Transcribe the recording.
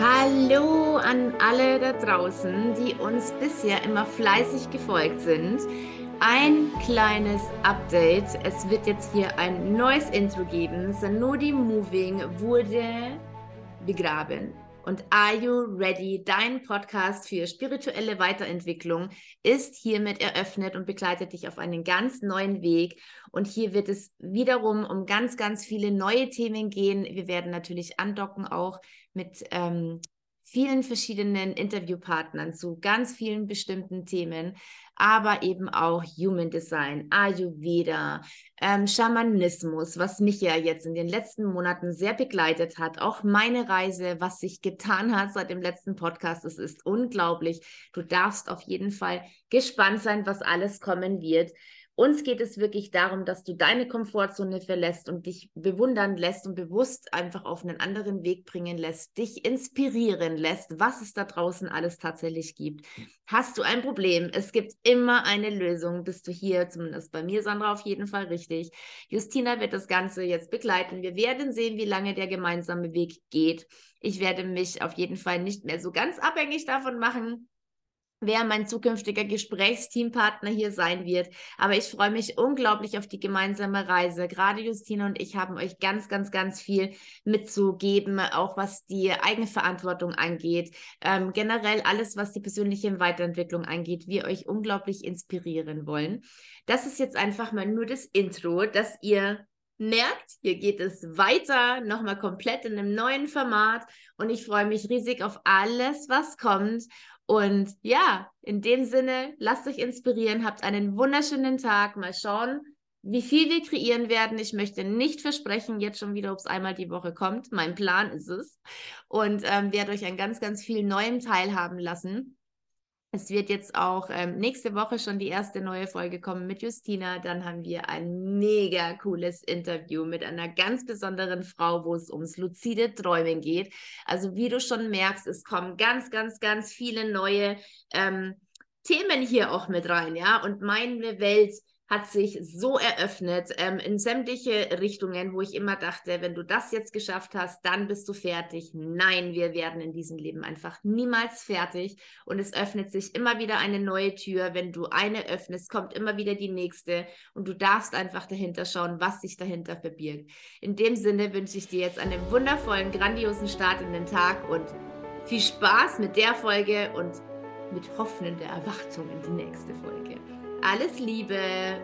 Hallo an alle da draußen, die uns bisher immer fleißig gefolgt sind. Ein kleines Update. Es wird jetzt hier ein neues Intro geben. Sanodi Moving wurde begraben. Und Are You Ready? Dein Podcast für spirituelle Weiterentwicklung ist hiermit eröffnet und begleitet dich auf einen ganz neuen Weg. Und hier wird es wiederum um ganz, ganz viele neue Themen gehen. Wir werden natürlich andocken auch mit ähm, vielen verschiedenen Interviewpartnern zu ganz vielen bestimmten Themen, aber eben auch Human Design, Ayurveda, ähm, Schamanismus, was mich ja jetzt in den letzten Monaten sehr begleitet hat, auch meine Reise, was sich getan hat seit dem letzten Podcast. Es ist unglaublich. Du darfst auf jeden Fall gespannt sein, was alles kommen wird. Uns geht es wirklich darum, dass du deine Komfortzone verlässt und dich bewundern lässt und bewusst einfach auf einen anderen Weg bringen lässt, dich inspirieren lässt, was es da draußen alles tatsächlich gibt. Hast du ein Problem? Es gibt immer eine Lösung. Bist du hier, zumindest bei mir, Sandra, auf jeden Fall richtig. Justina wird das Ganze jetzt begleiten. Wir werden sehen, wie lange der gemeinsame Weg geht. Ich werde mich auf jeden Fall nicht mehr so ganz abhängig davon machen, wer mein zukünftiger Gesprächsteampartner hier sein wird. Aber ich freue mich unglaublich auf die gemeinsame Reise. Gerade Justine und ich haben euch ganz, ganz, ganz viel mitzugeben, auch was die Eigenverantwortung angeht. Ähm, generell alles, was die persönliche Weiterentwicklung angeht, wir euch unglaublich inspirieren wollen. Das ist jetzt einfach mal nur das Intro, dass ihr merkt, hier geht es weiter, nochmal komplett in einem neuen Format und ich freue mich riesig auf alles, was kommt und ja, in dem Sinne, lasst euch inspirieren, habt einen wunderschönen Tag. Mal schauen, wie viel wir kreieren werden. Ich möchte nicht versprechen, jetzt schon wieder, ob es einmal die Woche kommt. Mein Plan ist es. Und ähm, werde euch an ganz, ganz viel Neuem teilhaben lassen. Es wird jetzt auch ähm, nächste Woche schon die erste neue Folge kommen mit Justina. Dann haben wir ein mega cooles Interview mit einer ganz besonderen Frau, wo es ums luzide Träumen geht. Also wie du schon merkst, es kommen ganz, ganz, ganz viele neue ähm, Themen hier auch mit rein, ja. Und meine Welt hat sich so eröffnet ähm, in sämtliche Richtungen, wo ich immer dachte, wenn du das jetzt geschafft hast, dann bist du fertig. Nein, wir werden in diesem Leben einfach niemals fertig und es öffnet sich immer wieder eine neue Tür. Wenn du eine öffnest, kommt immer wieder die nächste und du darfst einfach dahinter schauen, was sich dahinter verbirgt. In dem Sinne wünsche ich dir jetzt einen wundervollen, grandiosen Start in den Tag und viel Spaß mit der Folge und mit hoffender Erwartung in die nächste Folge. Alles Liebe!